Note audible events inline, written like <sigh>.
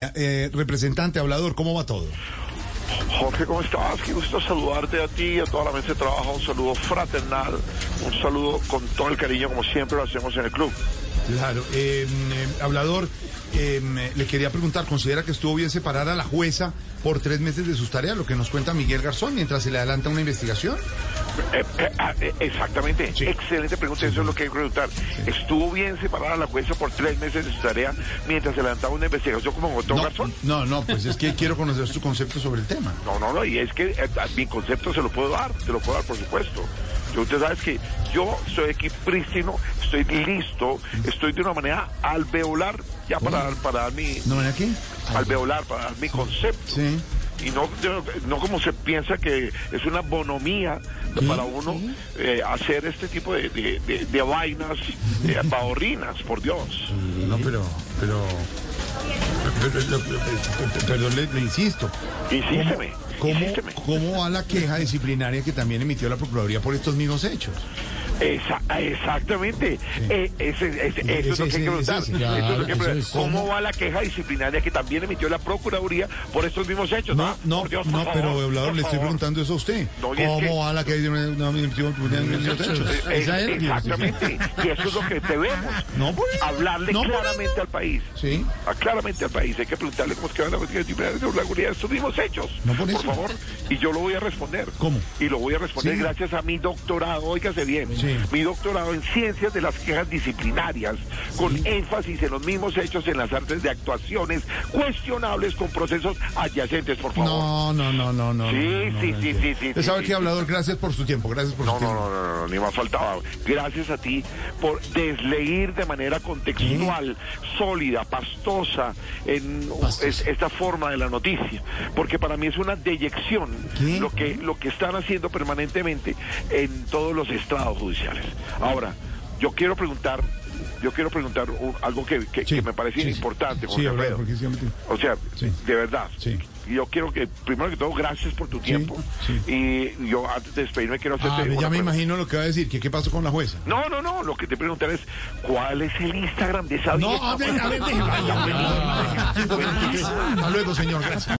Eh, representante, hablador, ¿cómo va todo? Jorge, ¿cómo estás? Qué gusto saludarte a ti y a toda la mesa de trabajo. Un saludo fraternal, un saludo con todo el cariño, como siempre lo hacemos en el club. Claro, eh, eh, hablador, eh, le quería preguntar, ¿considera que estuvo bien separar a la jueza por tres meses de sus tareas, lo que nos cuenta Miguel Garzón, mientras se le adelanta una investigación? Eh, eh, ah, eh, exactamente, Sí. excelente pregunta, eso es lo que hay que preguntar. ¿Estuvo bien separar a la jueza por tres meses de su tarea mientras se levantaba una investigación como votó No, Garzón? no, no, pues es que quiero conocer su concepto sobre el tema. No, no, no, y es que mi concepto se lo puedo dar, te lo puedo dar, por supuesto. Yo, usted sabes que yo estoy aquí prístino, estoy listo, estoy de una manera alveolar, ya para, dar- para dar mi, ¿No ven aquí? alveolar, para dar mi concepto. Sí. Y no, no como se piensa que es una bonomía ¿Qué? para uno eh, hacer este tipo de, de, de- de vainas eh, bahorrinas, por Dios. No, pero, pero, pero, pero- pero- perdón, le, le insisto. Insísteme, ¿Cómo. ¿Cómo va la queja disciplinaria que también emitió la Procuraduría por estos mismos hechos? Esa- exactamente. Eh, ese- ese- eso es lo que hay que preguntar. ese, Eso claro, es lo que hay que eso preguntar. es. ¿Cómo ¿Cómo? va la queja disciplinaria que también emitió la Procuraduría por estos mismos hechos? No, Ah, no, por Dios, por no, favor, pero hablador, por le estoy preguntando eso a usted. No, y es ¿Cómo que- va la que hay de una, una, una- una- hechos? Eh, que- exactamente. Y eso es lo que debemos. No por eso, Hablarle no por claramente al país. Sí. Ah, claramente al país. Hay que preguntarle cómo es que va la política disciplinaria de la seguridad de estos mismos hechos. No por eso. Favor. Y yo lo voy a responder. ¿Cómo? Y lo voy a responder Sí. gracias a mi doctorado, óigase bien. Sí. Mi doctorado en ciencias de las quejas disciplinarias, con énfasis en los mismos hechos en las artes de actuaciones cuestionables con procesos adyacentes, por favor. No, no, no, no, no. Sí, no, no, sí, no, sí, sí, sí, sí, sabe que hablador, gracias por su tiempo, gracias por No, su no, tiempo. no, no, no, ni más faltaba. Gracias a ti por desleír de manera contextual, sólida, pastosa, en Pastosa. es- esta forma de la noticia. Porque para mí es una deyección ¿Qué? lo que, lo que están haciendo permanentemente en todos los estrados judiciales. Ahora, yo quiero preguntar, yo quiero preguntar un- algo que, que- Sí, que me parece sí, importante, Sí, Jorge hablador, Alfredo. porque siempre... O sea, Sí. de verdad. Sí. Yo quiero que, primero que todo, gracias por tu tiempo. sí. Y yo, antes de despedirme, quiero hacerte Ah, una ya me pregunta. imagino lo que va a decir, que qué pasó con la jueza. No, no, no. Lo que te preguntaré es, ¿cuál es el Instagram de esa No, vieja? a ver, a ver, déjeme, <laughs> ya, ya, ya, ya,